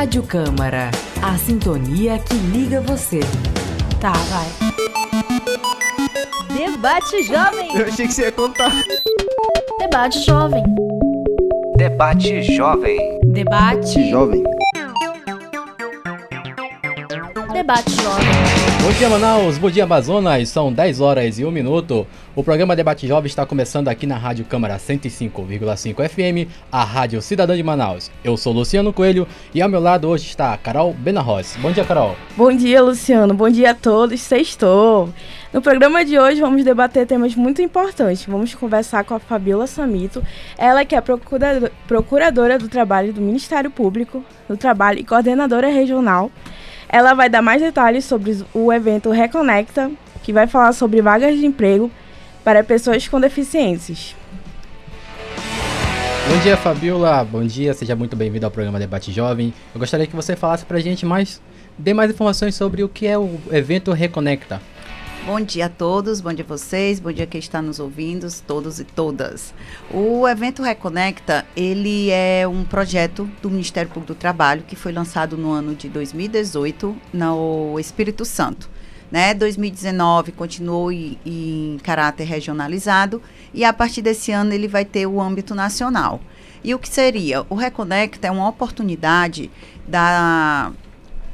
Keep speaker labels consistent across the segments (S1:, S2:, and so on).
S1: Rádio Câmara, a sintonia que liga você.
S2: Tá, vai. Debate Jovem.
S3: Eu achei que você ia contar.
S2: Debate Jovem.
S4: Debate Jovem.
S2: Debate.
S3: Jovem.
S2: Debate Jovem.
S5: Bom dia, Manaus. Bom dia, Amazonas. São 10 horas e 1 minuto. O programa Debate Jovem está começando aqui na Rádio Câmara 105,5 FM, a Rádio Cidadã de Manaus. Eu sou Luciano Coelho e ao meu lado hoje está a Carol Benarros. Bom dia, Carol.
S6: Bom dia, Luciano. Bom dia a todos. Sextou. No programa de hoje vamos debater temas muito importantes. Vamos conversar com a Fabiola Samito, ela que é procuradora do trabalho do Ministério Público do Trabalho e coordenadora regional. Ela vai dar mais detalhes sobre o evento Reconecta, que vai falar sobre vagas de emprego para pessoas com deficiências.
S5: Bom dia, Fabiola. Bom dia, seja muito bem-vindo ao programa Debate Jovem. Eu gostaria que você falasse pra gente mais, dê mais informações sobre o que é o evento Reconecta.
S7: Bom dia a todos, bom dia a vocês, bom dia a quem está nos ouvindo, todos e todas. O evento Reconecta, ele é um projeto do Ministério Público do Trabalho que foi lançado no ano de 2018 no Espírito Santo. Né? 2019 continuou em, em caráter regionalizado e a partir desse ano ele vai ter o âmbito nacional. E o que seria? O Reconecta é uma oportunidade da,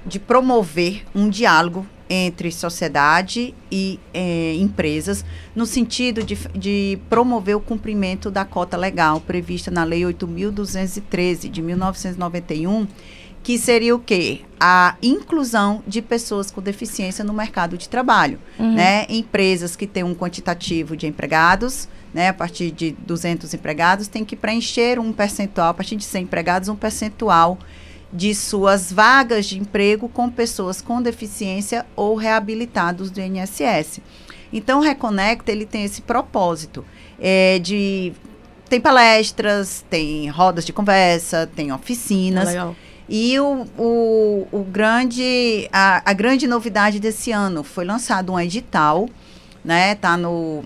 S7: de promover um diálogo entre sociedade e eh, empresas, no sentido de, de, promover o cumprimento da cota legal prevista na Lei 8.213 de 1991, que seria o quê? A inclusão de pessoas com deficiência no mercado de trabalho. Uhum. Né? Empresas que têm um quantitativo de empregados, né? a partir de 200 empregados, tem que preencher um percentual, a partir de 100 empregados, um percentual de suas vagas de emprego com pessoas com deficiência ou reabilitados do INSS. Então, o Reconecta ele tem esse propósito é, de tem palestras, tem rodas de conversa, tem oficinas. Ah, e o, o, o grande, a, a, grande novidade desse ano foi lançado um edital, né? Tá no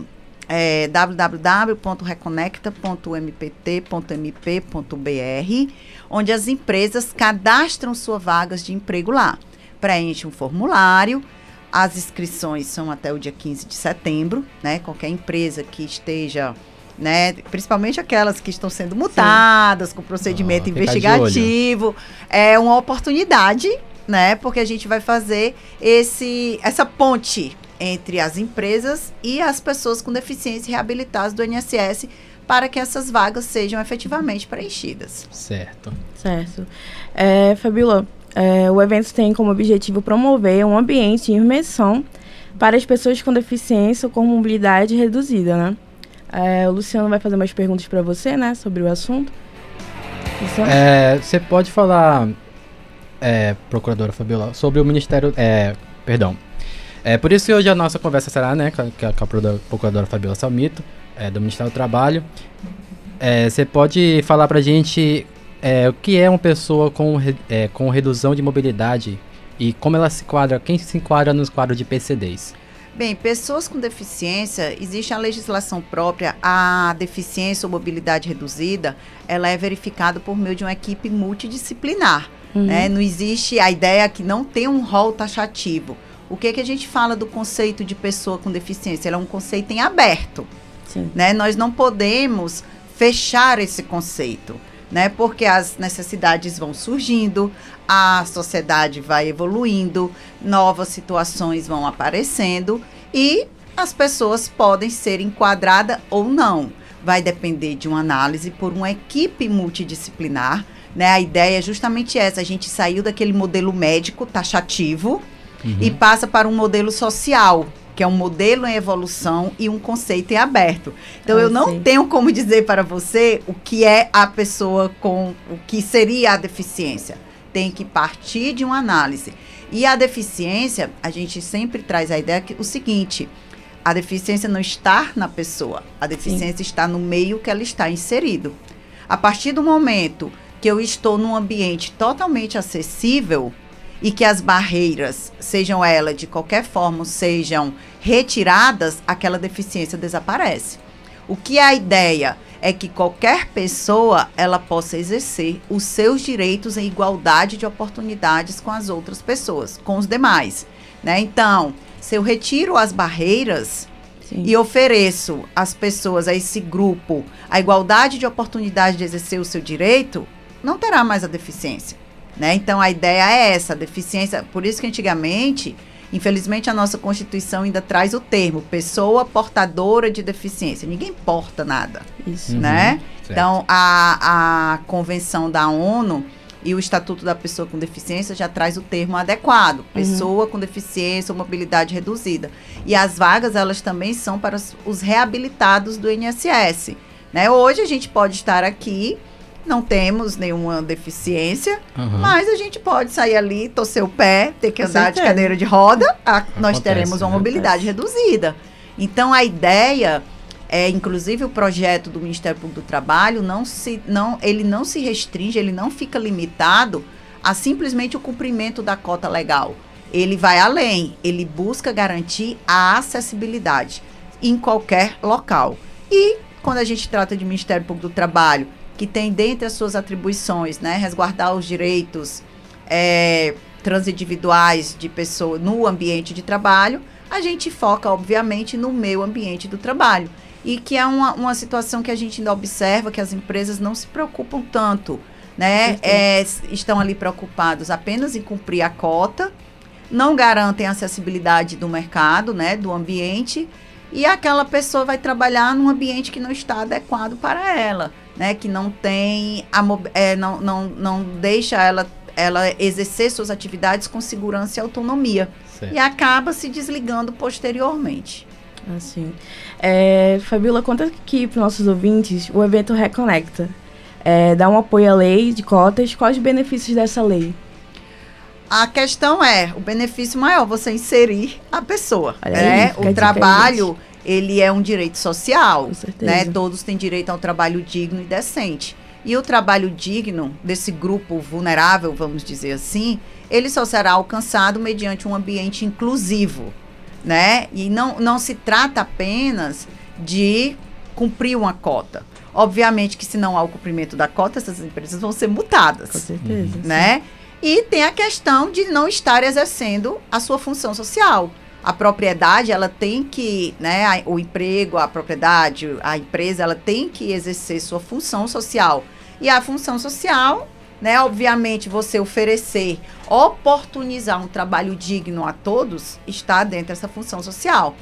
S7: é, www.reconecta.mpt.mp.br, onde as empresas cadastram suas vagas de emprego lá. Preenche um formulário, as inscrições são até o dia 15 de setembro, né? Qualquer empresa que esteja né? Principalmente aquelas que estão sendo multadas Sim. com procedimento ah, investigativo. É uma oportunidade, né? Porque a gente vai fazer esse, essa ponte entre as empresas e as pessoas com deficiência reabilitadas do INSS para que essas vagas sejam efetivamente preenchidas.
S5: Certo.
S6: Certo. É, Fabiola, é, o evento tem como objetivo promover um ambiente de imersão para as pessoas com deficiência ou com mobilidade reduzida, né? É, o Luciano vai fazer umas perguntas para você, né, sobre o assunto.
S5: É, você pode falar, é, procuradora Fabiola, sobre o Ministério, é, perdão. É, por isso que hoje a nossa conversa será, né, com a, com a procuradora Fabiola Salmito, é, do Ministério do Trabalho. É, você pode falar pra gente é, o que é uma pessoa com, é, com redução de mobilidade e como ela se enquadra, quem se enquadra nos quadros de PCDs?
S7: Bem, pessoas com deficiência, existe a legislação própria, a deficiência ou mobilidade reduzida, ela é verificada por meio de uma equipe multidisciplinar. Uhum. Né? Não existe a ideia que não tem um rol taxativo. O que, que a gente fala do conceito de pessoa com deficiência? Ele é um conceito em aberto. Né? Nós não podemos fechar esse conceito. Né? Porque as necessidades vão surgindo, a sociedade vai evoluindo, novas situações vão aparecendo e as pessoas podem ser enquadradas ou não. Vai depender de uma análise por uma equipe multidisciplinar. Né? A ideia é justamente essa: a gente saiu daquele modelo médico taxativo uhum. e passa para um modelo social, que é um modelo em evolução e um conceito em aberto. Então ah, eu não sim. tenho como dizer para você o que é a pessoa com o que seria a deficiência tem que partir de uma análise. E a deficiência, a gente sempre traz a ideia que o seguinte: a deficiência não está na pessoa, a deficiência Sim. está no meio que ela está inserido. A partir do momento que eu estou num ambiente totalmente acessível e que as barreiras, sejam elas de qualquer forma, sejam retiradas, aquela deficiência desaparece. O que é a ideia? é que qualquer pessoa ela possa exercer os seus direitos em igualdade de oportunidades com as outras pessoas, com os demais, né? Então, se eu retiro as barreiras
S6: Sim.
S7: e ofereço às pessoas, a esse grupo, a igualdade de oportunidade de exercer o seu direito, não terá mais a deficiência. Né? Então a ideia é essa, a deficiência. Por isso que antigamente, infelizmente, a nossa Constituição ainda traz o termo pessoa portadora de deficiência. Ninguém porta nada.
S6: Isso.
S5: Uhum,
S7: né?
S5: certo.
S7: Então a, a Convenção da ONU e o Estatuto da Pessoa com Deficiência já traz o termo adequado, pessoa com deficiência ou mobilidade reduzida. E as vagas, elas também são para os- os reabilitados do INSS. Né? Hoje a gente pode estar aqui, não temos nenhuma deficiência,
S5: Aham.
S7: mas a gente pode sair ali, torcer o pé, ter que andar de cadeira de roda, a- nós
S5: Acontece,
S7: teremos uma
S5: né?
S7: mobilidade reduzida. Então a ideia é, inclusive o projeto do Ministério Público do Trabalho não se, não, ele não se restringe, ele não fica limitado a simplesmente o cumprimento da cota legal. Ele vai além, ele busca garantir a acessibilidade em qualquer local. E quando a gente trata de Ministério Público do Trabalho, que tem dentre as suas atribuições, né, resguardar os direitos é, transindividuais de pessoas no ambiente de trabalho, a gente foca, obviamente, no meio ambiente do trabalho. E que é uma, uma situação que a gente ainda observa que as empresas não se preocupam tanto, né? É, estão ali preocupados apenas em cumprir a cota, não garantem a acessibilidade do mercado, né? Do ambiente, e aquela pessoa vai trabalhar num ambiente que não está adequado para ela, né? Que não tem, a, é, não, não, não deixa ela, ela exercer suas atividades com segurança e autonomia.
S5: Certo.
S7: E acaba se desligando posteriormente.
S6: Assim. É, Fabiola, conta aqui para nossos ouvintes o evento Reconecta. É, dá um apoio à lei de cotas. Quais os benefícios dessa lei?
S7: A questão é, o benefício maior, você inserir a pessoa,
S6: Olha aí,
S7: né? O trabalho, ele é um direito social,
S6: Com certeza.
S7: né? Todos têm direito a um trabalho digno e decente. E o trabalho digno desse grupo vulnerável, vamos dizer assim, ele só será alcançado mediante um ambiente inclusivo, né? E não, não se trata apenas de cumprir uma cota. Obviamente que se não há o cumprimento da cota, essas empresas vão ser multadas
S6: Com certeza.
S7: né? E tem a questão de não estar exercendo a sua função social. A propriedade, ela tem que, né, o emprego, a propriedade, a empresa, ela tem que exercer sua função social. E a função social, né, obviamente, você oferecer, oportunizar um trabalho digno a todos, está dentro dessa função social.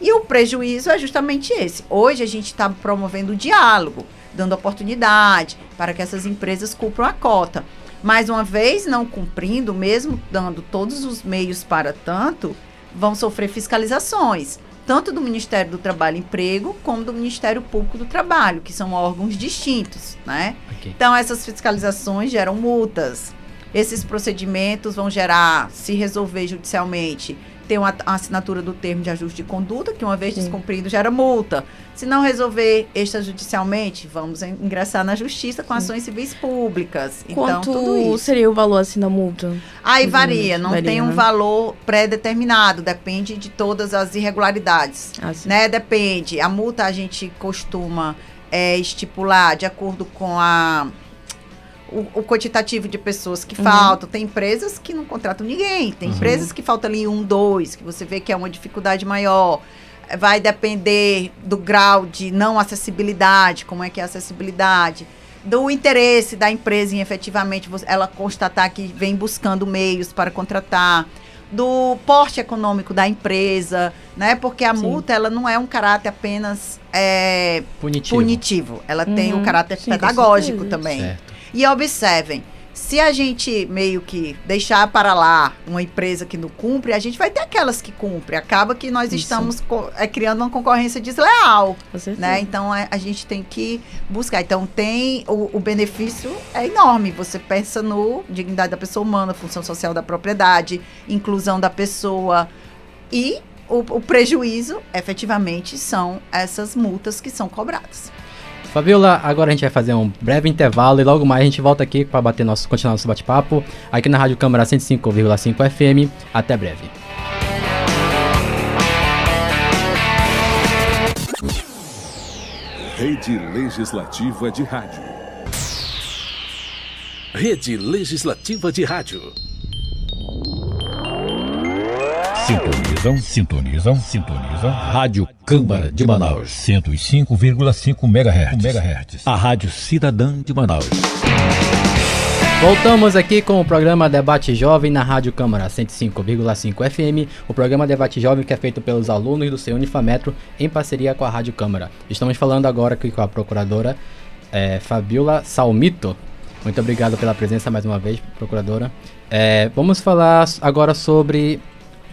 S7: E o prejuízo é justamente esse. Hoje a gente está promovendo o diálogo, dando oportunidade para que essas empresas cumpram a cota. Mais uma vez, não cumprindo, mesmo dando todos os meios para tanto, vão sofrer fiscalizações, tanto do Ministério do Trabalho e Emprego, como do Ministério Público do Trabalho, que são órgãos distintos, né?
S5: Ok.
S7: Então, essas fiscalizações geram multas. Esses procedimentos vão gerar, se resolver judicialmente, tem uma a assinatura do termo de ajuste de conduta, que uma vez
S6: Sim.
S7: descumprido gera multa. Se não resolver extrajudicialmente, vamos ingressar na justiça com ações civis públicas.
S6: Quanto
S7: então, tudo isso.
S6: seria o valor assim da multa?
S7: Aí varia, não
S6: varia,
S7: tem um
S6: né?
S7: valor pré-determinado, depende de todas as irregularidades
S6: Assim.
S7: né? Depende. A multa a gente costuma é, estipular de acordo com a o, o quantitativo de pessoas que
S6: Uhum.
S7: faltam. Tem empresas que não contratam ninguém. Tem
S5: Uhum.
S7: empresas que falta ali um, dois, que você vê que é uma dificuldade maior. Vai depender do grau de não acessibilidade, como é que é a acessibilidade. Do interesse da empresa em efetivamente ela constatar que vem buscando meios para contratar. Do porte econômico da empresa, né? Porque a
S6: Sim.
S7: multa, ela não é um caráter apenas é,
S5: Punitivo.
S7: punitivo. Ela tem
S6: Uhum.
S7: o caráter
S6: Sim,
S7: pedagógico também.
S5: Certo.
S7: E observem, se a gente meio que deixar para lá uma empresa que não cumpre, a gente vai ter aquelas que cumprem. Acaba que nós
S6: Isso.
S7: estamos é, criando uma concorrência desleal, né? Então é, a gente tem que buscar. Então tem o, o benefício é enorme. Você pensa no dignidade da pessoa humana, função social da propriedade, inclusão da pessoa e o, o prejuízo, efetivamente, são essas multas que são cobradas.
S5: Fabiola, agora a gente vai fazer um breve intervalo e logo mais a gente volta aqui para bater nosso, continuar nosso bate-papo aqui na Rádio Câmara 105,5 FM. Até breve.
S3: Rede Legislativa de Rádio.
S8: Rede Legislativa de Rádio.
S9: Sintonizam, sintonizam, sintonizam. Rádio Câmara de Manaus. 105,5 MHz. MHz. A Rádio Cidadã de Manaus.
S5: Voltamos aqui com o programa Debate Jovem na Rádio Câmara 105,5 FM, o programa Debate Jovem que é feito pelos alunos do seu Unifametro em parceria com a Rádio Câmara. Estamos falando agora aqui com a procuradora é, Fabiola Salmito. Muito obrigado pela presença mais uma vez, procuradora. É, vamos falar agora sobre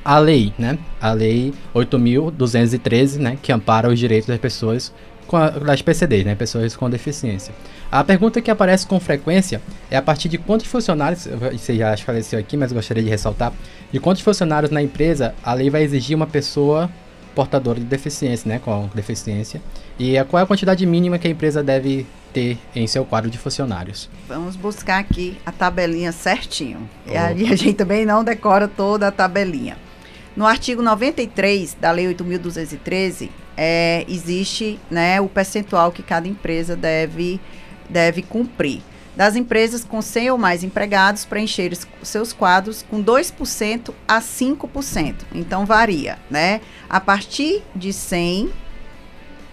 S5: a lei, né? A lei 8.213, né? Que ampara os direitos das pessoas com a, das PCDs, né? Pessoas com deficiência. A pergunta que aparece com frequência é a partir de quantos funcionários, você já esclareceu aqui, mas gostaria de ressaltar, de quantos funcionários na empresa a lei vai exigir uma pessoa portadora de deficiência, né, com deficiência, e qual é a quantidade mínima que a empresa deve ter em seu quadro de funcionários.
S7: Vamos buscar aqui a tabelinha certinho. Oh. E aí a gente também não decora toda a tabelinha. No artigo 93 da Lei 8.213, é, existe né, o percentual que cada empresa deve deve cumprir. Das empresas com 100 ou mais empregados, preencher seus quadros com 2% a 5%. Então varia, né? A partir de 100,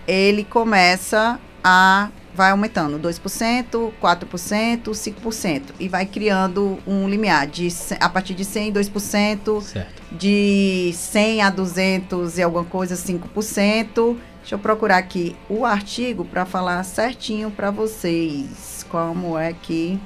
S7: ele começa a vai aumentando 2%, 4%, 5% e vai criando um limiar de a partir de 100, 2%, certo. de 100 a 200 e alguma coisa 5%, Deixa eu procurar aqui o artigo para falar certinho para vocês como é que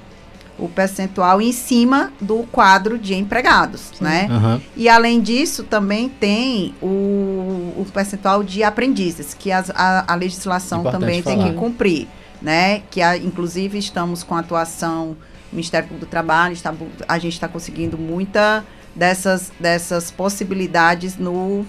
S7: o percentual em cima do quadro de empregados, Sim. né? Uhum. E além disso, também tem o, o percentual de aprendizes, que as, a, a, legislação Importante também falar. tem que cumprir, né? Que a, inclusive estamos com a atuação do Ministério do Trabalho, está, a gente está conseguindo muita dessas, dessas possibilidades no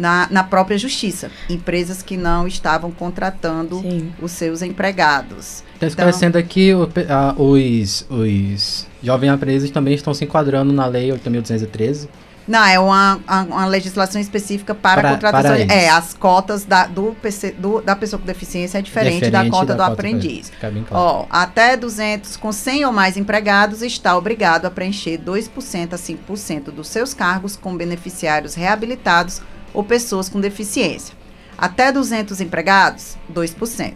S7: na, na própria justiça. Empresas que não estavam contratando Sim. os seus empregados.
S5: Está esclarecendo então, aqui, o, a, os, os jovens aprendizes também estão se enquadrando na Lei 8.213.
S7: Não, é uma, uma legislação específica para, para a contratação. Para é, as cotas da, do PC, do, da pessoa com deficiência é diferente, diferente da cota da do cota aprendiz. Claro. Ó, até 200, com 100 ou mais empregados, está obrigado a preencher 2% a 5% dos seus cargos com beneficiários reabilitados ou pessoas com deficiência. Até 200 empregados, 2%.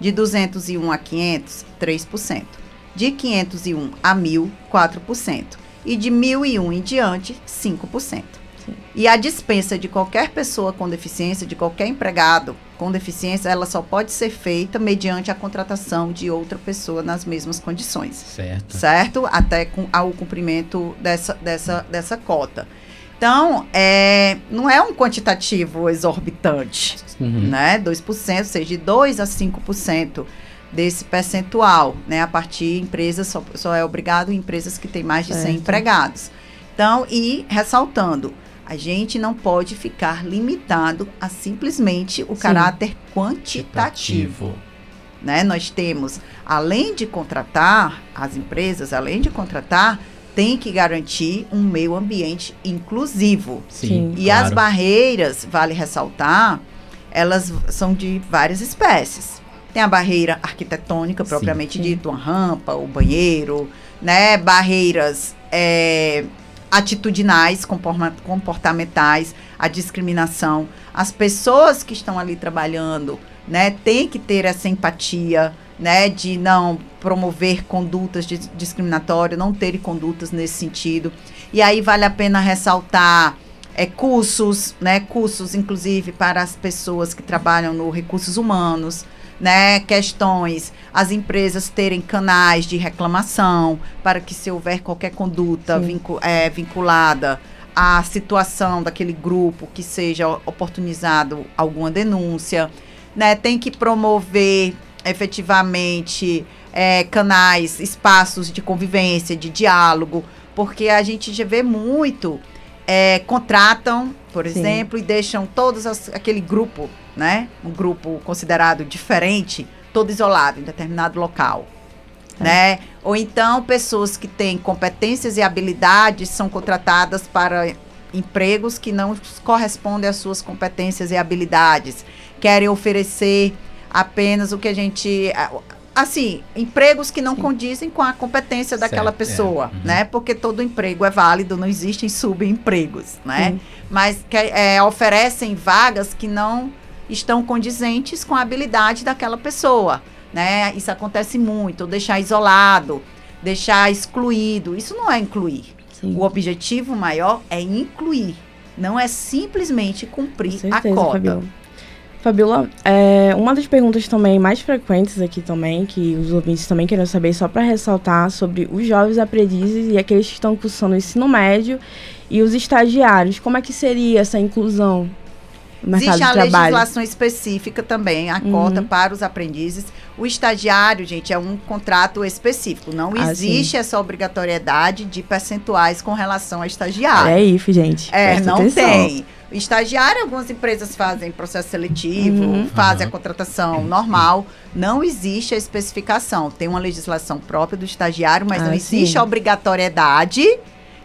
S7: De 201 a 500, 3%. De 501 a 1.000, 4%. E de 1.001 em diante, 5%. Sim. E a dispensa de qualquer pessoa com deficiência, de qualquer empregado com deficiência, ela só pode ser feita mediante a contratação de outra pessoa nas mesmas condições. Certo. Certo? Até com, ao cumprimento dessa, dessa, dessa cota. Então, é, não é um quantitativo exorbitante, uhum. né? 2%, ou seja, de 2 a 5% desse percentual, né? A partir de empresas, só, só é obrigado em empresas que têm mais de certo. 100 empregados. Então, e ressaltando, a gente não pode ficar limitado a simplesmente o Sim. caráter quantitativo. Né? Nós temos, além de contratar, as empresas, além de contratar, tem que garantir um meio ambiente inclusivo. Sim. E claro. as barreiras, vale ressaltar, elas são de várias espécies. Tem a barreira arquitetônica, propriamente sim, sim. dito, uma rampa, o banheiro, né? Barreiras é, atitudinais, comportamentais, a discriminação. As pessoas que estão ali trabalhando, né, tem que ter essa empatia, né, de não promover condutas de discriminatórias, não ter condutas nesse sentido. E aí vale a pena ressaltar é, cursos, né, cursos inclusive para as pessoas que trabalham no recursos humanos, né, questões, as empresas terem canais de reclamação para que se houver qualquer conduta vincu é, vinculada à situação daquele grupo que seja oportunizado alguma denúncia, né, tem que promover efetivamente é, canais, espaços de convivência, de diálogo, porque a gente já vê muito, é, contratam, por Sim. exemplo, e deixam todos as, aquele grupo, né? Um grupo considerado diferente, todo isolado em determinado local. É. Né? Ou então pessoas que têm competências e habilidades são contratadas para empregos que não correspondem às suas competências e habilidades. Querem oferecer apenas o que a gente assim, empregos que não Sim. condizem com a competência daquela certo, pessoa, é. uhum. né? Porque todo emprego é válido, não existem subempregos, né? Sim. Mas que é, oferecem vagas que não estão condizentes com a habilidade daquela pessoa, né? Isso acontece muito, deixar isolado, deixar excluído, isso não é incluir. Sim. O objetivo maior é incluir, não é simplesmente cumprir certeza, a cota. Fabiola.
S6: Fabiola, é, uma das perguntas também mais frequentes aqui também, que os ouvintes também querem saber, só para ressaltar, sobre os jovens aprendizes e aqueles que estão cursando o ensino médio e os estagiários. Como é que seria essa inclusão
S7: no mercado Existe de trabalho? Existe a legislação específica também, a uhum. cota para os aprendizes. O estagiário, gente, é um contrato específico. Não ah, existe sim. essa obrigatoriedade de percentuais com relação ao estagiário.
S6: É isso, gente.
S7: É, não atenção. tem. Estagiário, algumas empresas fazem processo seletivo, uhum. fazem uhum. a contratação normal. Não existe a especificação. Tem uma legislação própria do estagiário, mas ah, não existe sim. a obrigatoriedade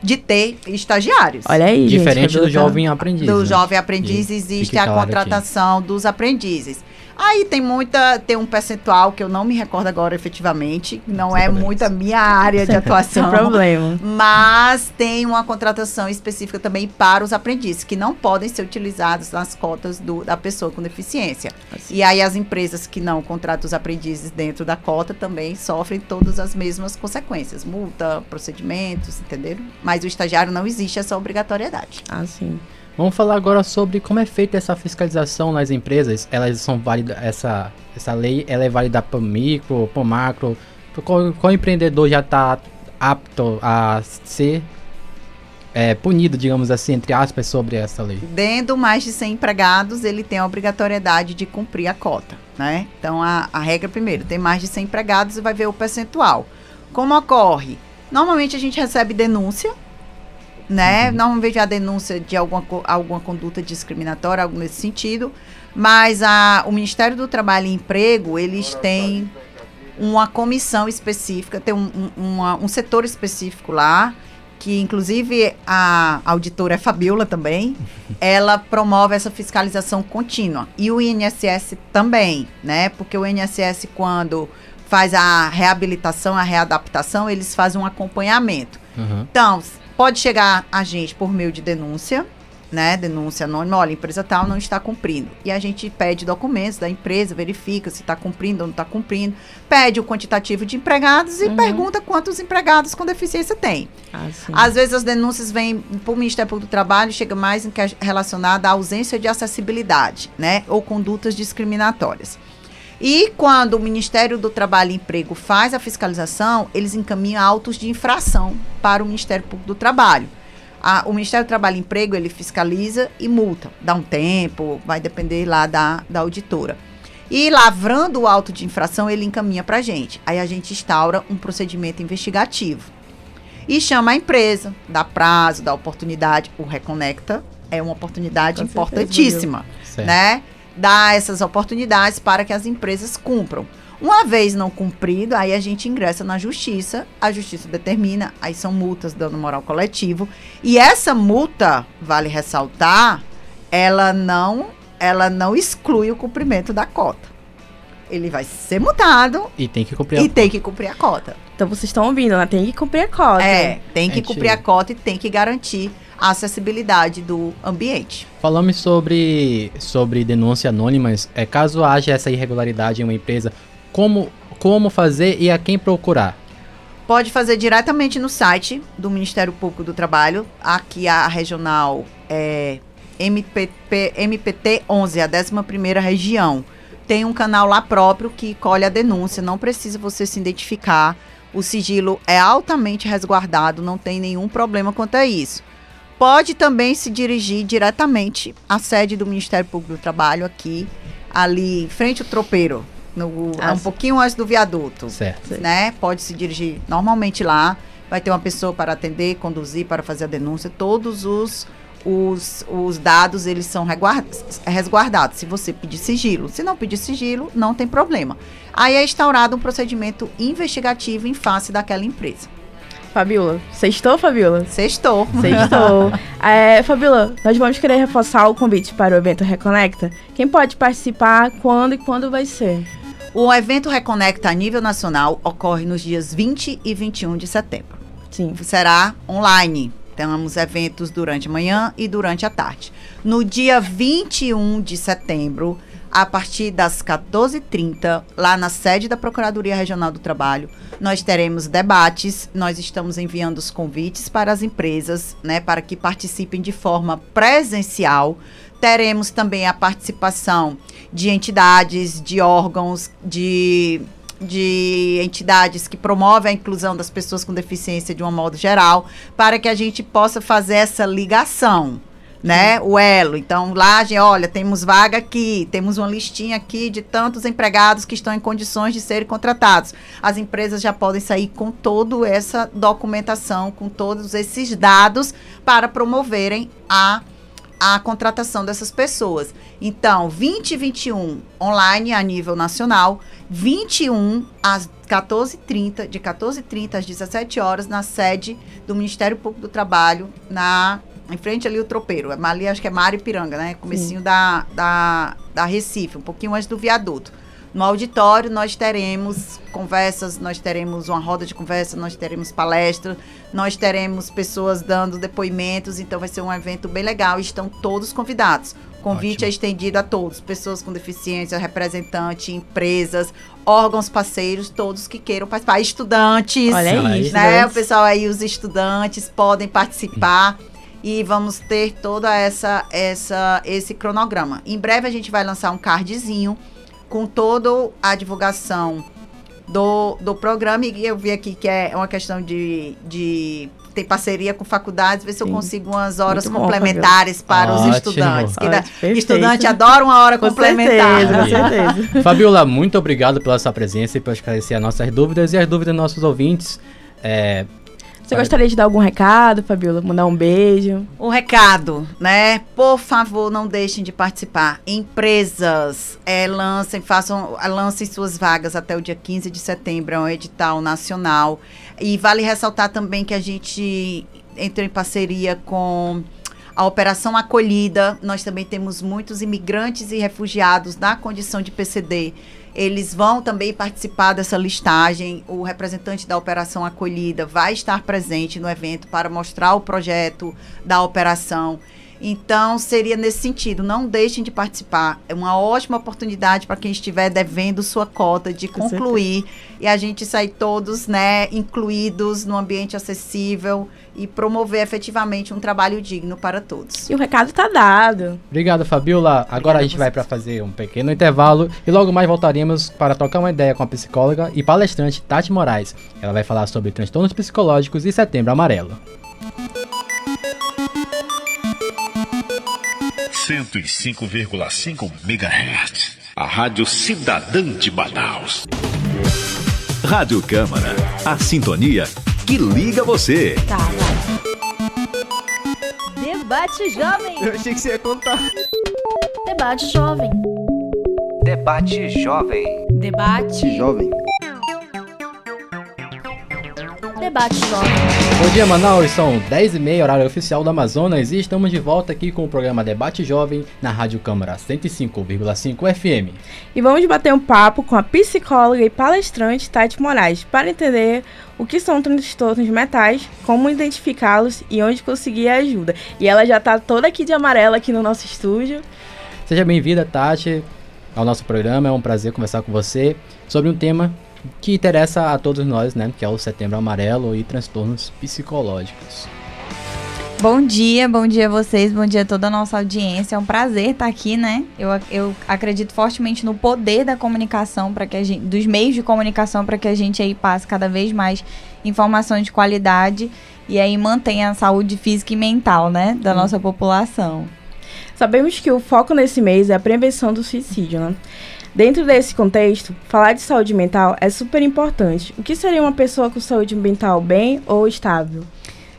S7: de ter estagiários.
S6: Olha aí,
S5: Diferente gente, do jovem aprendiz.
S7: Do né? jovem aprendiz existe a contratação aqui. dos aprendizes. Aí tem muita, tem um percentual que eu não me recordo agora efetivamente, não Sem é problemas. muito a minha área de atuação.
S6: Sem problema.
S7: Mas tem uma contratação específica também para os aprendizes, que não podem ser utilizados nas cotas do, da pessoa com deficiência. Assim. E aí as empresas que não contratam os aprendizes dentro da cota também sofrem todas as mesmas consequências, multa, procedimentos, entenderam? Mas o estagiário não existe essa obrigatoriedade.
S6: Ah, sim.
S5: Vamos falar agora sobre como é feita essa fiscalização nas empresas. Elas são válidas, essa, essa lei ela é válida para micro, para macro. Qual, qual empreendedor já está apto a ser é, punido, digamos assim, entre aspas, sobre essa lei?
S7: Dentro mais de 100 empregados, ele tem a obrigatoriedade de cumprir a cota, né? Então, a, a regra, primeiro, tem mais de 100 empregados vai ver o percentual. Como ocorre? Normalmente, a gente recebe denúncia né? Uhum. Não vejo a denúncia de alguma, alguma conduta discriminatória, algo nesse sentido, mas a, o Ministério do Trabalho e Emprego, eles têm uma comissão específica, tem um, um, uma, um setor específico lá, que inclusive a auditora é Fabiola também, ela promove essa fiscalização contínua. E o INSS também, né? Porque o INSS, quando faz a reabilitação, a readaptação, eles fazem um acompanhamento. Uhum. Então, Pode chegar a gente por meio de denúncia, né? Denúncia anônima, olha, a empresa tal não está cumprindo. E a gente pede documentos da empresa, verifica se está cumprindo ou não está cumprindo, pede o quantitativo de empregados e uhum. pergunta quantos empregados com deficiência tem. Ah, Às vezes as denúncias vêm para o Ministério Público do Trabalho, chega mais em que relacionada à ausência de acessibilidade, né? Ou condutas discriminatórias. E quando o Ministério do Trabalho e Emprego faz a fiscalização, eles encaminham autos de infração para o Ministério Público do Trabalho. A, o Ministério do Trabalho e Emprego, ele fiscaliza e multa. Dá um tempo, vai depender lá da, da auditora. E lavrando o auto de infração, ele encaminha para a gente. Aí a gente instaura um procedimento investigativo. E chama a empresa, dá prazo, dá oportunidade. O Reconecta é uma oportunidade Com importantíssima, né? Dar essas oportunidades para que as empresas cumpram. Uma vez não cumprido, aí a gente ingressa na justiça, a justiça determina, aí são multas dano moral coletivo, e essa multa, vale ressaltar, ela não, ela não exclui o cumprimento da cota. Ele vai ser multado
S5: e tem que cumprir a
S7: e cota. tem que cumprir a cota.
S6: Então vocês estão ouvindo, né? Tem que cumprir a cota.
S7: É, tem que cumprir a cota e tem que garantir a acessibilidade do ambiente.
S5: Falamos sobre, sobre denúncias anônimas. É, caso haja essa irregularidade em uma empresa, como, como fazer e a quem procurar?
S7: Pode fazer diretamente no site do Ministério Público do Trabalho. Aqui a regional é MPP, MPT 11, a 11 região. Tem um canal lá próprio que colhe a denúncia. Não precisa você se identificar. O sigilo é altamente resguardado, não tem nenhum problema quanto a isso pode também se dirigir diretamente à sede do Ministério Público do Trabalho aqui, ali, frente ao tropeiro, no, ah, um pouquinho antes do viaduto.
S5: Certo.
S7: Né? Pode se dirigir normalmente lá, vai ter uma pessoa para atender, conduzir, para fazer a denúncia, todos os os, os dados eles são resguardados. Se você pedir sigilo, se não pedir sigilo, não tem problema. Aí é instaurado um procedimento investigativo em face daquela empresa.
S6: Fabiola. Sextou, Fabiola?
S7: Sextou.
S6: Sextou. É, Fabiola, nós vamos querer reforçar o convite para o evento Reconecta. Quem pode participar, quando e quando vai ser?
S7: O evento Reconecta a nível nacional ocorre nos dias 20 e 21 de setembro.
S6: Sim.
S7: Será online. Temos eventos durante a manhã e durante a tarde. No dia 21 de setembro, a partir das 14h30, lá na sede da Procuradoria Regional do Trabalho, nós teremos debates. Nós estamos enviando os convites para as empresas, né, para que participem de forma presencial. Teremos também a participação de entidades, de órgãos, de de entidades que promovem a inclusão das pessoas com deficiência de um modo geral, para que a gente possa fazer essa ligação, né? O elo. Então, lá, gente, olha, temos vaga aqui, temos uma listinha aqui de tantos empregados que estão em condições de serem contratados. As empresas já podem sair com toda essa documentação, com todos esses dados para promoverem a a contratação dessas pessoas. Então, 20 e 21 online a nível nacional, 21 às 14h30, de 14h30 às 17 horas na sede do Ministério Público do Trabalho, na em frente ali o tropeiro. Ali acho que é Mário Piranga, né? Comecinho da, da, da Recife, um pouquinho antes do viaduto. No auditório nós teremos conversas, nós teremos uma roda de conversa, nós teremos palestra, nós teremos pessoas dando depoimentos, então vai ser um evento bem legal. Estão todos convidados. O convite Ótimo. é estendido a todos, pessoas com deficiência, representantes, empresas, órgãos parceiros, todos que queiram participar, estudantes,
S6: Olha aí,
S7: né? O pessoal aí, os estudantes podem participar. E vamos ter toda essa essa esse cronograma. Em breve a gente vai lançar um cardzinho com toda a divulgação do, do programa. E eu vi aqui que é uma questão de, de ter parceria com faculdades, ver se Sim. eu consigo umas horas Muito complementares bom, para Ótimo. os estudantes. Que da, estudante adora uma hora com complementar.
S6: Certeza, com certeza.
S5: Fabiola, muito obrigado pela sua presença e por esclarecer as nossas dúvidas e as dúvidas dos nossos ouvintes. É,
S6: você gostaria de dar algum recado, Fabiola? Mandar um beijo?
S7: Um recado, né? Por favor, não deixem de participar. Empresas, é, lancem, façam, lancem suas vagas até o dia 15 de setembro, é um edital nacional. E vale ressaltar também que a gente entrou em parceria com a Operação Acolhida. Nós também temos muitos imigrantes e refugiados na condição de PCD eles vão também participar dessa listagem. O representante da Operação Acolhida vai estar presente no evento para mostrar o projeto da operação. Então, seria nesse sentido, não deixem de participar. É uma ótima oportunidade para quem estiver devendo sua cota de Com concluir certeza. e a gente sair todos, né, incluídos no ambiente acessível e promover efetivamente um trabalho digno para todos.
S6: E o recado está dado.
S5: Obrigado, Fabiola. Agora Obrigada a gente vai para fazer um pequeno intervalo e logo mais voltaremos para trocar uma ideia com a psicóloga e palestrante Tati Moraes. Ela vai falar sobre transtornos psicológicos e setembro amarelo.
S8: 105,5 MHz. A Rádio Cidadã de Manaus. Rádio Câmara. A sintonia que liga você.
S2: Tá, Debate Jovem.
S10: Eu achei que você ia contar.
S2: Debate Jovem.
S4: Debate Jovem.
S2: Debate
S10: Jovem.
S2: Debate Jovem.
S5: Bom dia, Manaus. São 10h30, horário oficial do Amazonas, e estamos de volta aqui com o programa Debate Jovem na Rádio Câmara 105,5 FM.
S6: E vamos bater um papo com a psicóloga e palestrante Tati Moraes para entender o que são transtornos mentais, como identificá-los e onde conseguir ajuda. E ela já está toda aqui de amarela aqui no nosso estúdio.
S5: Seja bem-vinda, Tati, ao nosso programa. É um prazer conversar com você sobre um tema que interessa a todos nós, né? Que é o Setembro Amarelo e transtornos psicológicos.
S11: Bom dia, bom dia a vocês, bom dia a toda a nossa audiência. É um prazer estar aqui, né? Eu, eu acredito fortemente no poder da comunicação para que a gente, dos meios de comunicação para que a gente aí passe cada vez mais informações de qualidade e aí mantenha a saúde física e mental, né, da hum. nossa população.
S6: Sabemos que o foco nesse mês é a prevenção do suicídio, né? Dentro desse contexto, falar de saúde mental é super importante. O que seria uma pessoa com saúde mental bem ou estável?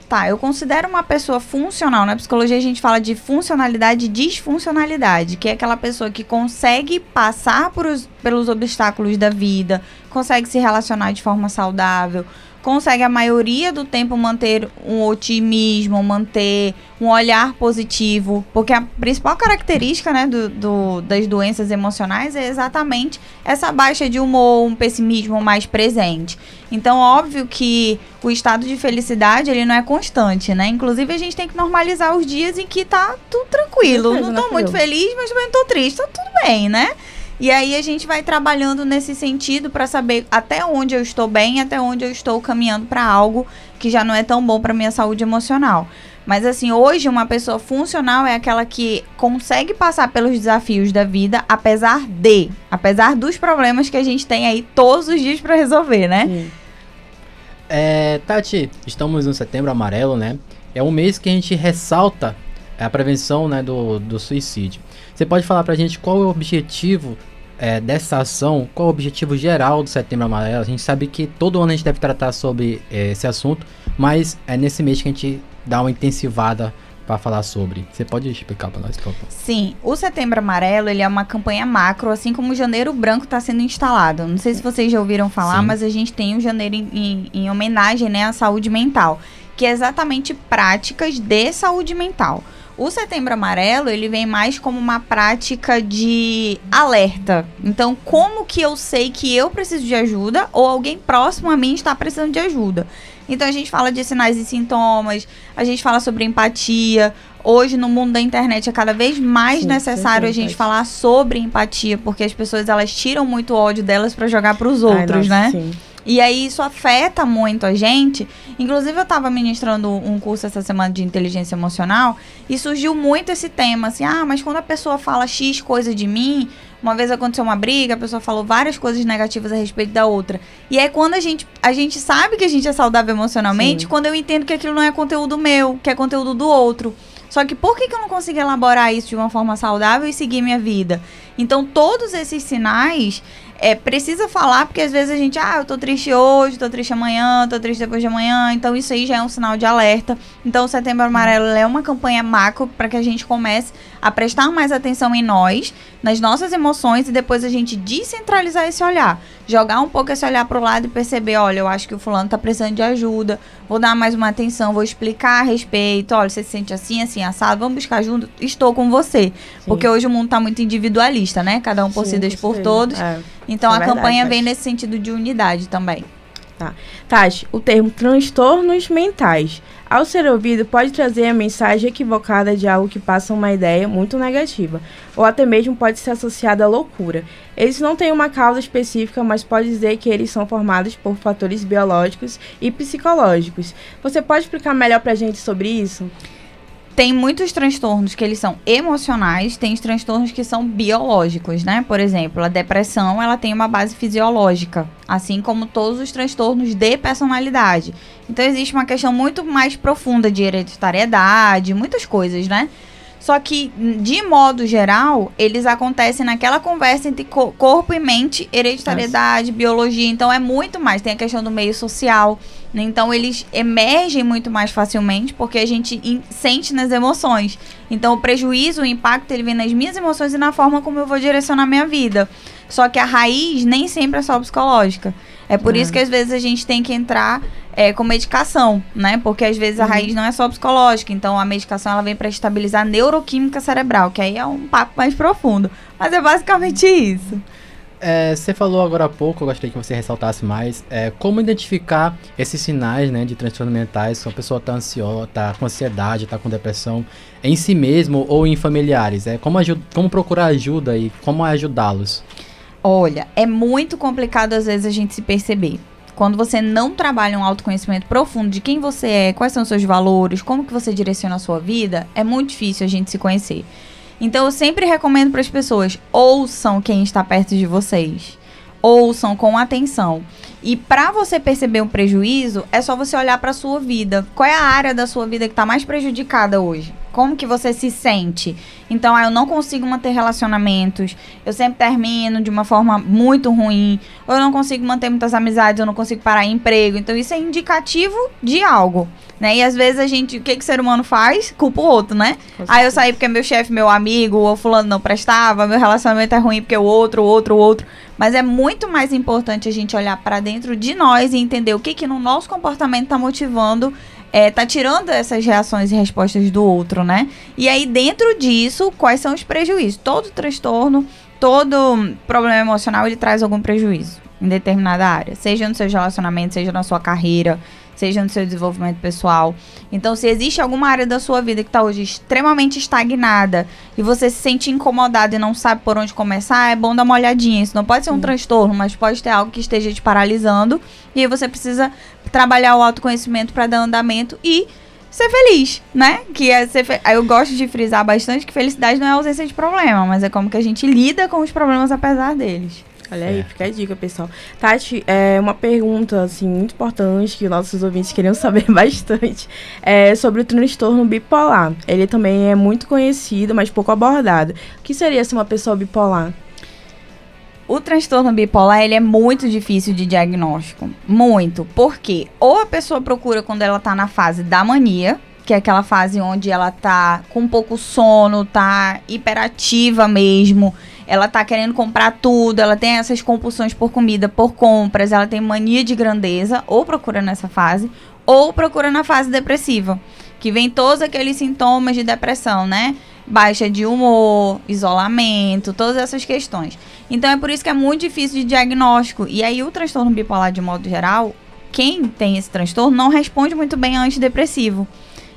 S11: Tá, eu considero uma pessoa funcional. Na psicologia a gente fala de funcionalidade e disfuncionalidade, que é aquela pessoa que consegue passar por os, pelos obstáculos da vida, consegue se relacionar de forma saudável, consegue a maioria do tempo manter um otimismo, manter um olhar positivo, porque a principal característica né, do, do, das doenças emocionais é exatamente essa baixa de humor, um pessimismo mais presente. Então, óbvio que o estado de felicidade ele não é constante, né? Inclusive, a gente tem que normalizar os dias em que tá tudo tranquilo. Não tô muito feliz, mas também não tô triste, tá tudo bem, né? E aí a gente vai trabalhando nesse sentido para saber até onde eu estou bem, até onde eu estou caminhando para algo que já não é tão bom para minha saúde emocional. Mas assim, hoje uma pessoa funcional é aquela que consegue passar pelos desafios da vida, apesar de, apesar dos problemas que a gente tem aí todos os dias para resolver, né?
S5: É, Tati, estamos no setembro amarelo, né? É um mês que a gente ressalta a prevenção né, do, do suicídio. Você pode falar pra gente qual é o objetivo é, dessa ação, qual é o objetivo geral do setembro amarelo? A gente sabe que todo ano a gente deve tratar sobre é, esse assunto, mas é nesse mês que a gente dá uma intensivada para falar sobre. Você pode explicar para nós, por favor?
S11: Sim, o Setembro Amarelo ele é uma campanha macro, assim como o Janeiro Branco está sendo instalado. Não sei se vocês já ouviram falar,
S5: Sim.
S11: mas a gente tem o Janeiro em, em- em homenagem né, à saúde mental, que é exatamente práticas de saúde mental. O Setembro Amarelo ele vem mais como uma prática de alerta. Então, como que eu sei que eu preciso de ajuda ou alguém próximo a mim está precisando de ajuda? Então a gente fala de sinais e sintomas, a gente fala sobre empatia. Hoje no mundo da internet é cada vez mais
S6: Sim,
S11: necessário a gente falar sobre empatia, porque as pessoas elas tiram muito ódio delas para jogar para os
S6: Ai,
S11: outros,
S6: nossa,
S11: né?
S6: sim.
S11: E aí isso afeta muito a gente. Inclusive eu tava ministrando um curso essa semana de inteligência emocional e surgiu muito esse tema assim: "Ah, mas quando a pessoa fala X coisa de mim, uma vez aconteceu uma briga, a pessoa falou várias coisas negativas a respeito da outra. E é quando a gente, a gente sabe que a gente é saudável emocionalmente,
S6: Sim.
S11: quando eu entendo que aquilo não é conteúdo meu, que é conteúdo do outro. Só que por que, que eu não consigo elaborar isso de uma forma saudável e seguir minha vida? Então, todos esses sinais é, precisa falar, porque às vezes a gente, ah, eu tô triste hoje, tô triste amanhã, tô triste depois de amanhã, então isso aí já é um sinal de alerta. Então o Setembro Amarelo é uma campanha macro para que a gente comece a prestar mais atenção em nós, nas nossas emoções e depois a gente descentralizar esse olhar. Jogar um pouco esse olhar pro lado e perceber, olha, eu acho que o fulano tá precisando de ajuda, vou dar mais uma atenção, vou explicar a respeito, olha, você se sente assim, assim, assado, vamos buscar junto, estou com você. Porque hoje o mundo tá muito individualista, né? Cada um por si,
S6: Sim,
S11: Deus por todos.
S6: É.
S11: Então
S6: É
S11: a
S6: verdade,
S11: campanha
S6: Tati.
S11: vem nesse sentido de unidade também.
S6: Tati, o termo transtornos mentais, ao ser ouvido, pode trazer a mensagem equivocada de algo que passa uma ideia muito negativa, ou até mesmo pode ser associado à loucura. Eles não têm uma causa específica, mas pode dizer que eles são formados por fatores biológicos e psicológicos. Você pode explicar melhor pra gente sobre isso?
S11: Tem muitos transtornos que eles são emocionais, tem os transtornos que são biológicos, né? Por exemplo, a depressão, ela tem uma base fisiológica, assim como todos os transtornos de personalidade. Então existe uma questão muito mais profunda de hereditariedade, muitas coisas, né? Só que, de modo geral, eles acontecem naquela conversa entre co- corpo e mente, hereditariedade, biologia. Então, é muito mais. Tem a questão do meio social. Então, eles emergem muito mais facilmente porque a gente sente nas emoções. Então, o prejuízo, o impacto, ele vem nas minhas emoções e na forma como eu vou direcionar minha vida. Só que a raiz nem sempre é só psicológica. É por isso que às vezes a gente tem que entrar é, com medicação, né? Porque às vezes a raiz não é só psicológica. Então a medicação ela vem para estabilizar a neuroquímica cerebral, que aí é um papo mais profundo. Mas é basicamente isso.
S5: É, você falou agora há pouco, eu gostaria que você ressaltasse mais, é, como identificar esses sinais né, de transtornos mentais, se a pessoa está ansiosa, está com ansiedade, está com depressão, em si mesmo ou em familiares. É, como, como procurar ajuda e como ajudá-los.
S11: Olha, é muito complicado às vezes a gente se perceber. Quando você não trabalha um autoconhecimento profundo de quem você é, quais são os seus valores, como que você direciona a sua vida, é muito difícil a gente se conhecer. Então eu sempre recomendo para as pessoas, ouçam quem está perto de vocês. Ouçam com atenção. E para você perceber um prejuízo, é só você olhar para sua vida. Qual é a área da sua vida que está mais prejudicada hoje? Como que você se sente? Então, ah, eu não consigo manter relacionamentos, eu sempre termino de uma forma muito ruim, ou eu não consigo manter muitas amizades, eu não consigo parar em emprego. Então, isso é indicativo de algo. Né? E às vezes a gente, o que, que o ser humano faz? Culpa o outro, né? Aí eu saí porque meu chefe, meu amigo, ou fulano não prestava, meu relacionamento é ruim porque o outro, o outro, o outro. Mas é muito mais importante a gente olhar para dentro de nós e entender o que que no nosso comportamento tá motivando é, tá tirando essas reações e respostas do outro, né? E aí, dentro disso, quais são os prejuízos? Todo transtorno, todo problema emocional, ele traz algum prejuízo em determinada área. Seja no seu relacionamento, seja na sua carreira, seja no seu desenvolvimento pessoal. Então, se existe alguma área da sua vida que está hoje extremamente estagnada e você se sente incomodado e não sabe por onde começar, é bom dar uma olhadinha. Isso não pode ser um transtorno, mas pode ter algo que esteja te paralisando e aí você precisa trabalhar o autoconhecimento para dar andamento e ser feliz, né? Que é ser fe... Eu gosto de frisar bastante que felicidade não é ausência de problema, mas é como que a gente lida com os problemas apesar deles.
S6: Olha aí, fica a dica, pessoal. Tati, é uma pergunta, assim, muito importante que nossos ouvintes queriam saber bastante. É sobre o transtorno bipolar. Ele também é muito conhecido, mas pouco abordado. O que seria ser uma pessoa bipolar?
S11: O transtorno bipolar, ele é muito difícil de diagnóstico. Muito. Porque ou a pessoa procura quando ela tá na fase da mania, que é aquela fase onde ela tá com pouco sono, tá hiperativa mesmo, ela tá querendo comprar tudo, ela tem essas compulsões por comida, por compras, ela tem mania de grandeza, ou procura nessa fase, ou procura na fase depressiva, que vem todos aqueles sintomas de depressão, né? Baixa de humor, isolamento, todas essas questões. Então é por isso que é muito difícil de diagnóstico. E aí o transtorno bipolar, de modo geral, quem tem esse transtorno não responde muito bem a antidepressivo.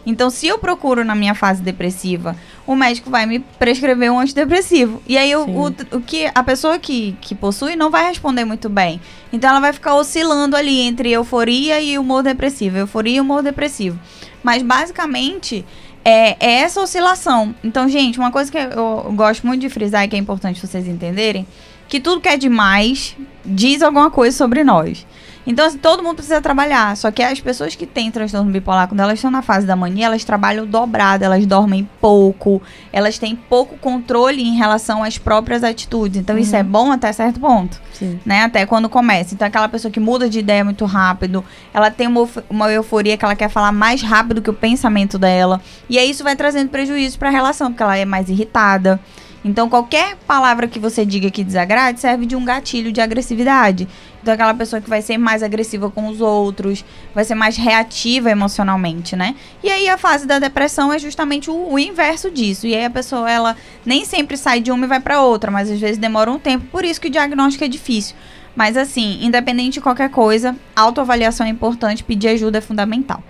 S11: Então, se eu procuro na minha fase depressiva, o médico vai me prescrever um antidepressivo. E aí, o, o, o, que a pessoa que, que possui não vai responder muito bem. Então, ela vai ficar oscilando ali entre euforia e humor depressivo, euforia e humor depressivo. Mas, basicamente, é, é essa oscilação. Então, gente, uma coisa que eu gosto muito de frisar e que é importante vocês entenderem, que tudo que é demais diz alguma coisa sobre nós. Então, assim, todo mundo precisa trabalhar. Só que as pessoas que têm transtorno bipolar, quando elas estão na fase da mania, elas trabalham dobrado, elas dormem pouco, elas têm pouco controle em relação às próprias atitudes. Então, uhum. isso é bom até certo ponto. Sim. Né? Até quando começa. Então, aquela pessoa que muda de ideia muito rápido, ela tem uma, uma euforia que ela quer falar mais rápido que o pensamento dela. E aí isso vai trazendo prejuízo para a relação, porque ela é mais irritada. Então, qualquer palavra que você diga que desagrade serve de um gatilho de agressividade. Então, aquela pessoa que vai ser mais agressiva com os outros, vai ser mais reativa emocionalmente, né? E aí, a fase da depressão é justamente o, o inverso disso. E aí, a pessoa, ela nem sempre sai de uma e vai para outra, mas às vezes demora um tempo. Por isso que o diagnóstico é difícil. Mas, assim, independente de qualquer coisa, autoavaliação é importante, pedir ajuda é fundamental.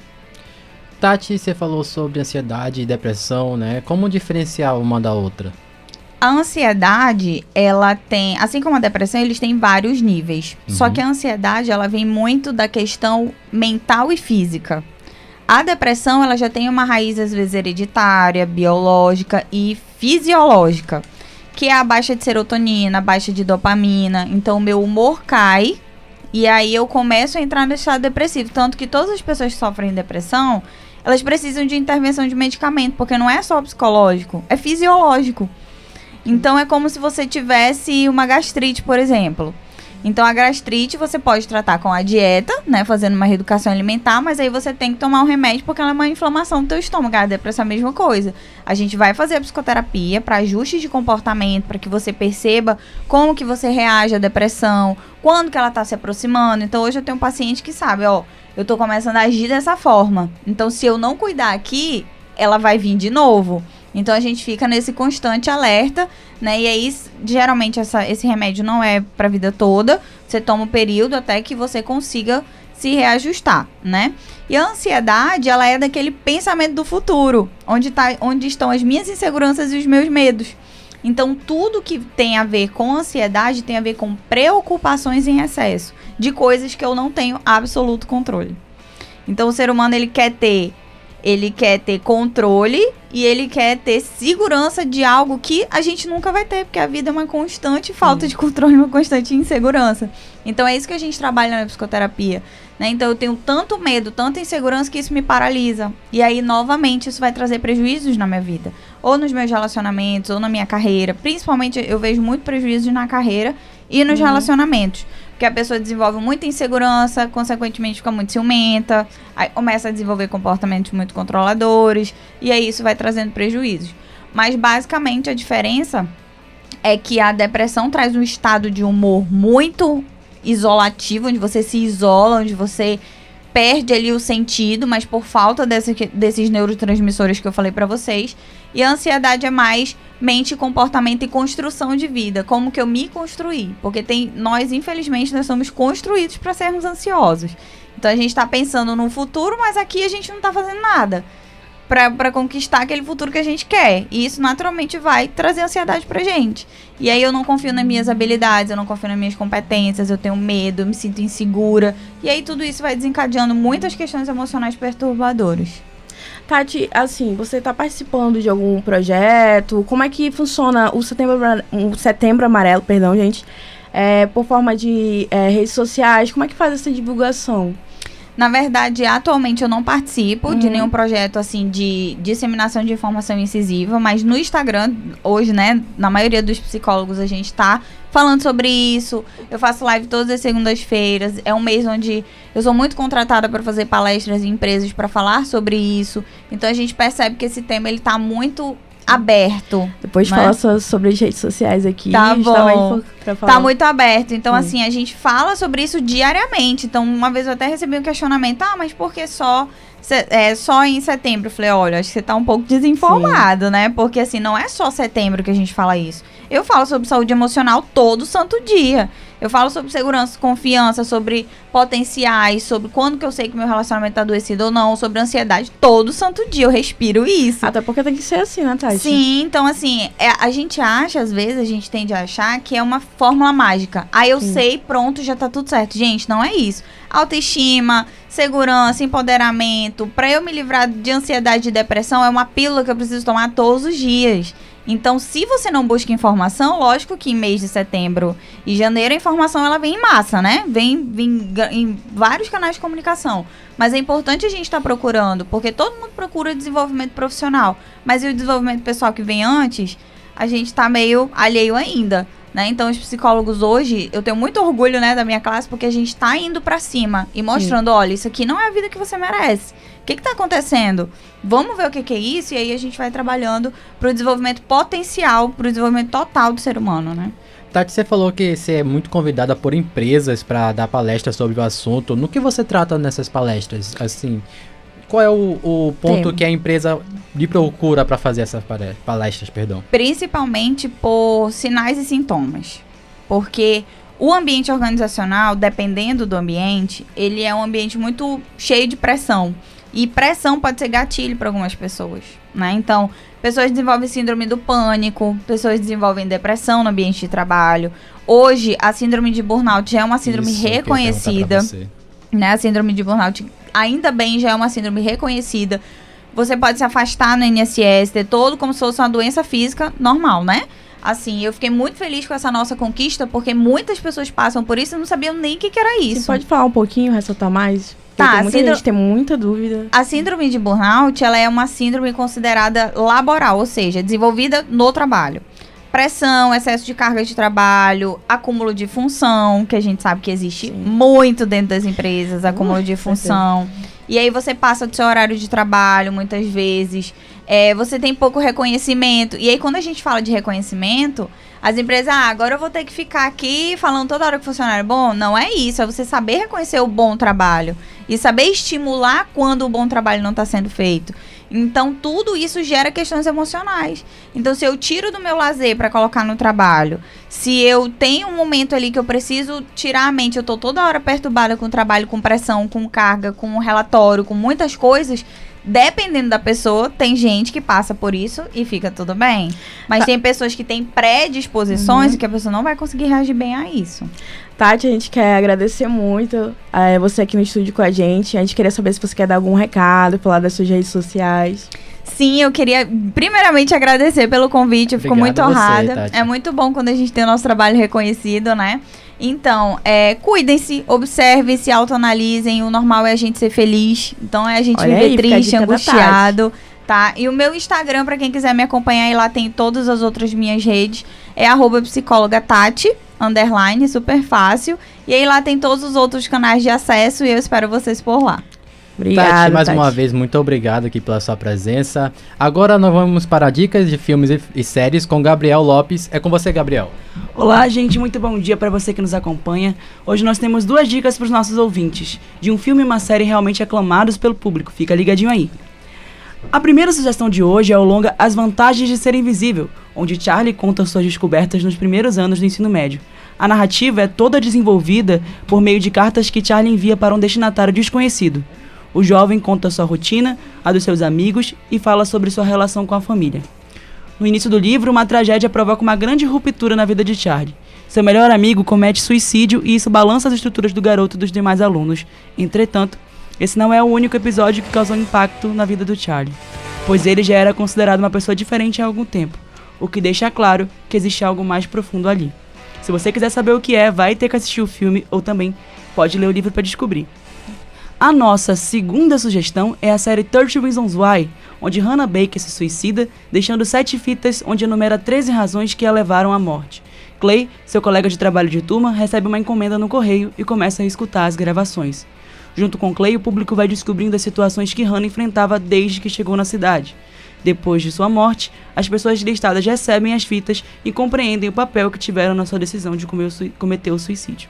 S5: Tati, você falou sobre ansiedade e depressão, né? Como diferenciar uma da outra?
S11: A ansiedade, ela tem, assim como a depressão, eles têm vários níveis. Uhum. Só que a ansiedade, ela vem muito da questão mental e física. A depressão, ela já tem uma raiz às vezes hereditária, biológica e fisiológica, que é a baixa de serotonina, a baixa de dopamina. Então, o meu humor cai e aí eu começo a entrar no estado depressivo, tanto que todas as pessoas que sofrem depressão, elas precisam de intervenção de medicamento, porque não é só psicológico, é fisiológico. Então é como se você tivesse uma gastrite, por exemplo. Então a gastrite você pode tratar com a dieta, né, fazendo uma reeducação alimentar, mas aí você tem que tomar um remédio porque ela é uma inflamação do teu estômago. A depressão é a mesma coisa. A gente vai fazer a psicoterapia para ajuste de comportamento, para que você perceba como que você reage à depressão, quando que ela está se aproximando. Então hoje eu tenho um paciente que sabe, ó, eu tô começando a agir dessa forma. Então se eu não cuidar aqui, ela vai vir de novo. Então a gente fica nesse constante alerta, né? E aí, geralmente, essa, esse remédio não é para a vida toda. Você toma um período até que você consiga se reajustar, né? E a ansiedade, ela é daquele pensamento do futuro, onde, tá, onde estão as minhas inseguranças e os meus medos. Então, tudo que tem a ver com ansiedade tem a ver com preocupações em excesso, de coisas que eu não tenho absoluto controle. Então, o ser humano ele quer ter ele quer ter controle e ele quer ter segurança de algo que a gente nunca vai ter, porque a vida é uma constante falta de controle, uma constante insegurança. Então é isso que a gente trabalha na psicoterapia. Né? Então eu tenho tanto medo, tanta insegurança que isso me paralisa. E aí, novamente, isso vai trazer prejuízos na minha vida. Ou nos meus relacionamentos, ou na minha carreira. Principalmente eu vejo muito prejuízos na carreira e nos uhum. relacionamentos. Porque a pessoa desenvolve muita insegurança, consequentemente fica muito ciumenta, aí começa a desenvolver comportamentos muito controladores, e aí isso vai trazendo prejuízos. Mas basicamente a diferença é que a depressão traz um estado de humor muito isolativo, onde você se isola, onde você perde ali o sentido, mas por falta desse, desses neurotransmissores que eu falei para vocês. E a ansiedade é mais mente, comportamento e construção de vida, como que eu me construí, porque tem nós infelizmente nós somos construídos para sermos ansiosos. Então a gente está pensando no futuro, mas aqui a gente não está fazendo nada para conquistar aquele futuro que a gente quer. E isso naturalmente vai trazer ansiedade pra gente. E aí eu não confio nas minhas habilidades, eu não confio nas minhas competências, eu tenho medo, eu me sinto insegura. E aí tudo isso vai desencadeando muitas questões emocionais perturbadoras.
S6: Tati, assim, você está participando de algum projeto? Como é que funciona o Setembro, o setembro Amarelo, perdão, gente, é, por forma de é, redes sociais? Como é que faz essa divulgação?
S11: Na verdade, atualmente eu não participo uhum. de nenhum projeto assim de disseminação de informação incisiva, mas no Instagram, hoje, né, na maioria dos psicólogos a gente tá falando sobre isso. Eu faço live todas as segundas-feiras. É um mês onde eu sou muito contratada para fazer palestras em empresas para falar sobre isso. Então a gente percebe que esse tema ele tá muito aberto.
S6: Depois né? fala sobre as redes sociais aqui.
S11: Tá bom. Tá muito aberto. Então, Sim. assim, a gente fala sobre isso diariamente. Então, uma vez eu até recebi um questionamento. Ah, mas por que só é, só em setembro. Eu falei, olha, acho que você tá um pouco desinformado, Sim. né? Porque assim, não é só setembro que a gente fala isso. Eu falo sobre saúde emocional todo santo dia. Eu falo sobre segurança, confiança, sobre potenciais, sobre quando que eu sei que meu relacionamento tá adoecido ou não, sobre ansiedade. Todo santo dia eu respiro isso.
S6: Até porque tem que ser assim, né, Tati?
S11: Sim, então assim, é, a gente acha, às vezes, a gente tende a achar que é uma fórmula mágica. Aí eu Sim. sei, pronto, já tá tudo certo. Gente, não é isso. Autoestima, segurança, empoderamento. Para eu me livrar de ansiedade e depressão, é uma pílula que eu preciso tomar todos os dias. Então, se você não busca informação, lógico que em mês de setembro e janeiro a informação ela vem em massa, né? Vem, vem em vários canais de comunicação. Mas é importante a gente estar tá procurando, porque todo mundo procura desenvolvimento profissional. Mas e o desenvolvimento pessoal que vem antes, a gente está meio alheio ainda. Né? Então, os psicólogos hoje, eu tenho muito orgulho né, da minha classe, porque a gente está indo para cima e mostrando: Sim. olha, isso aqui não é a vida que você merece. O que está acontecendo? Vamos ver o que, que, é isso, e aí a gente vai trabalhando para o desenvolvimento potencial, para o desenvolvimento total do ser humano, né?
S5: Tati, você falou que você é muito convidada por empresas para dar palestras sobre o assunto. No que você trata nessas palestras? Assim, qual é o, o ponto Tem. que a empresa lhe procura para fazer essas palestras, perdão?
S11: Principalmente por sinais e sintomas. Porque o ambiente organizacional, dependendo do ambiente, ele é um ambiente muito cheio de pressão. E pressão pode ser gatilho para algumas pessoas, né? Então, pessoas desenvolvem síndrome do pânico, pessoas desenvolvem depressão no ambiente de trabalho. Hoje, a síndrome de burnout já é uma síndrome Isso, reconhecida. Né? A síndrome de burnout ainda bem já é uma síndrome reconhecida. Você pode se afastar no INSS, ter todo como se fosse uma doença física normal, né? Assim, eu fiquei muito feliz com essa nossa conquista, porque muitas pessoas passam por isso e não sabiam nem o que, que era isso.
S6: Você pode falar um pouquinho, ressaltar mais?
S11: Tá,
S6: tem muita síndrome... gente tem muita dúvida.
S11: A síndrome de burnout, ela é uma síndrome considerada laboral, ou seja, desenvolvida no trabalho pressão, excesso de carga de trabalho, acúmulo de função, que a gente sabe que existe Sim. muito dentro das empresas, acúmulo uh, de função. E aí você passa do seu horário de trabalho, muitas vezes. É, você tem pouco reconhecimento. E aí, quando a gente fala de reconhecimento, as empresas, ah, agora eu vou ter que ficar aqui falando toda hora que o funcionário é bom. Não é isso. É você saber reconhecer o bom trabalho. E saber estimular quando o bom trabalho não está sendo feito. Então, tudo isso gera questões emocionais. Então, se eu tiro do meu lazer para colocar no trabalho, se eu tenho um momento ali que eu preciso tirar a mente, eu tô toda hora perturbada com o trabalho, com pressão, com carga, com relatório, com muitas coisas, dependendo da pessoa, tem gente que passa por isso e fica tudo bem. Mas tá. tem pessoas que têm predisposições uhum. e que a pessoa não vai conseguir reagir bem a isso.
S6: Tati, a gente quer agradecer muito é, você aqui no estúdio com a gente. A gente queria saber se você quer dar algum recado, falar das suas redes sociais.
S11: Sim, eu queria primeiramente agradecer pelo convite, eu fico muito honrada. Você, é muito bom quando a gente tem o nosso trabalho reconhecido, né? Então, é, cuidem-se, observem, se autoanalisem. O normal é a gente ser feliz. Então é a gente Olha viver aí, triste, angustiado. Tá? E o meu Instagram, para quem quiser me acompanhar, e lá tem todas as outras minhas redes, é arroba psicóloga Tati underline, super fácil. E aí lá tem todos os outros canais de acesso e eu espero vocês por lá.
S5: Obrigada, Tati, mais Tati. uma vez, muito obrigado aqui pela sua presença. Agora nós vamos para dicas de filmes e, e séries com Gabriel Lopes. É com você, Gabriel.
S10: Olá, gente, muito bom dia para você que nos acompanha. Hoje nós temos duas dicas para os nossos ouvintes, de um filme e uma série realmente aclamados pelo público. Fica ligadinho aí. A primeira sugestão de hoje é o longa As Vantagens de Ser Invisível, onde Charlie conta suas descobertas nos primeiros anos do ensino médio. A narrativa é toda desenvolvida por meio de cartas que Charlie envia para um destinatário desconhecido. O jovem conta sua rotina, a dos seus amigos e fala sobre sua relação com a família. No início do livro, uma tragédia provoca uma grande ruptura na vida de Charlie. Seu melhor amigo comete suicídio e isso balança as estruturas do garoto e dos demais alunos. Entretanto, esse não é o único episódio que causou impacto na vida do Charlie, pois ele já era considerado uma pessoa diferente há algum tempo, o que deixa claro que existe algo mais profundo ali. Se você quiser saber o que é, vai ter que assistir o filme ou também pode ler o livro para descobrir. A nossa segunda sugestão é a série 30 Reasons Why, onde Hannah Baker se suicida, deixando sete fitas onde enumera 13 razões que a levaram à morte. Clay, seu colega de trabalho de turma, recebe uma encomenda no correio e começa a escutar as gravações. Junto com Clay, o público vai descobrindo as situações que Hannah enfrentava desde que chegou na cidade. Depois de sua morte, as pessoas listadas recebem as fitas e compreendem o papel que tiveram na sua decisão de cometer o suicídio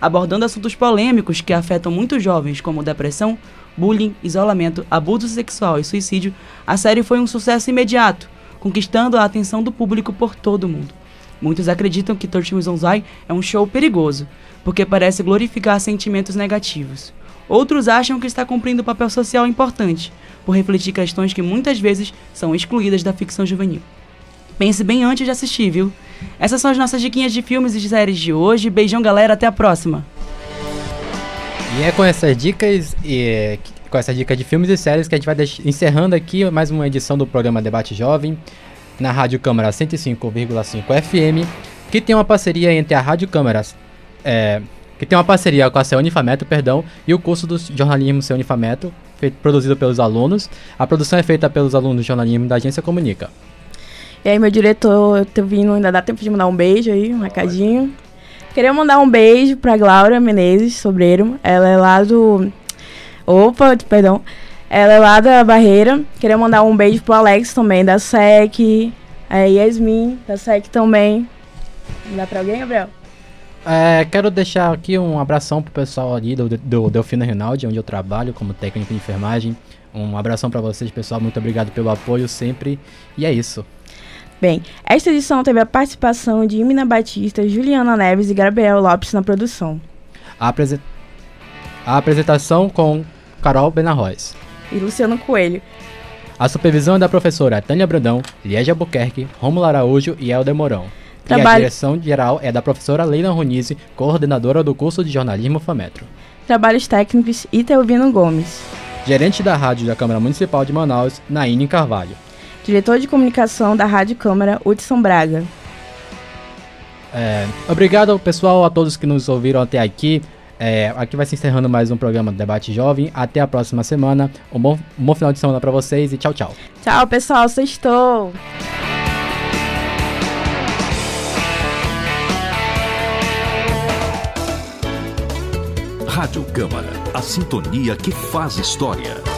S10: abordando assuntos polêmicos que afetam muitos jovens, como depressão, bullying, isolamento, abuso sexual e suicídio, a série foi um sucesso imediato, conquistando a atenção do público por todo o mundo. Muitos acreditam que 13 Reasons Why é um show perigoso, porque parece glorificar sentimentos negativos. Outros acham que está cumprindo um papel social importante, por refletir questões que muitas vezes são excluídas da ficção juvenil. Pense bem antes de assistir, viu? Essas são as nossas diquinhas de filmes e de séries de hoje. Beijão, galera. Até a próxima.
S5: E é com essas dicas e com essas dicas de filmes e séries que a gente vai encerrando aqui mais uma edição do programa Debate Jovem na Rádio Câmara 105,5 FM, que tem uma parceria entre a Rádio Câmara, é, que tem uma parceria com a Ceunifameto, perdão, e o curso do jornalismo Ceunifameto, feito, produzido pelos alunos. A produção é feita pelos alunos de jornalismo da Agência Comunica.
S6: E aí, meu diretor, eu tô vindo, ainda dá tempo de mandar um beijo aí, um recadinho. Queria mandar um beijo pra Glaura Menezes, sobreiro. Ela é lá do. Opa, perdão. Ela é lá da Barreira. Queria mandar um beijo pro Alex também, da SEC. A Yasmin, da SEC também. Dá pra alguém, Gabriel?
S5: É, quero deixar aqui um abração pro pessoal ali do, do Delfina Rinaldi, onde eu trabalho como técnico de enfermagem. Um abração para vocês, pessoal. Muito obrigado pelo apoio sempre. E é isso.
S6: Bem, esta edição teve a participação de Imina Batista, Juliana Neves e Gabriel Lopes na produção.
S5: A, apresen a apresentação com Carol Benarroz.
S6: E Luciano Coelho.
S5: A supervisão é da professora Tânia Brandão, Liege Albuquerque, Romulo Araújo e Helder Morão. Trabalho... E a direção geral é da professora Leila Ronise, coordenadora do curso de jornalismo FAMETRO.
S6: Trabalhos técnicos Itelvino Gomes.
S5: Gerente da rádio da Câmara Municipal de Manaus, Naine Carvalho
S6: diretor de comunicação da Rádio Câmara, Hudson Braga.
S5: É, obrigado, pessoal, a todos que nos ouviram até aqui. É, aqui vai se encerrando mais um programa do Debate Jovem. Até a próxima semana. Um bom, um bom final de semana para vocês e tchau, tchau.
S6: Tchau, pessoal. Sextou.
S8: Rádio Câmara, a sintonia que faz história.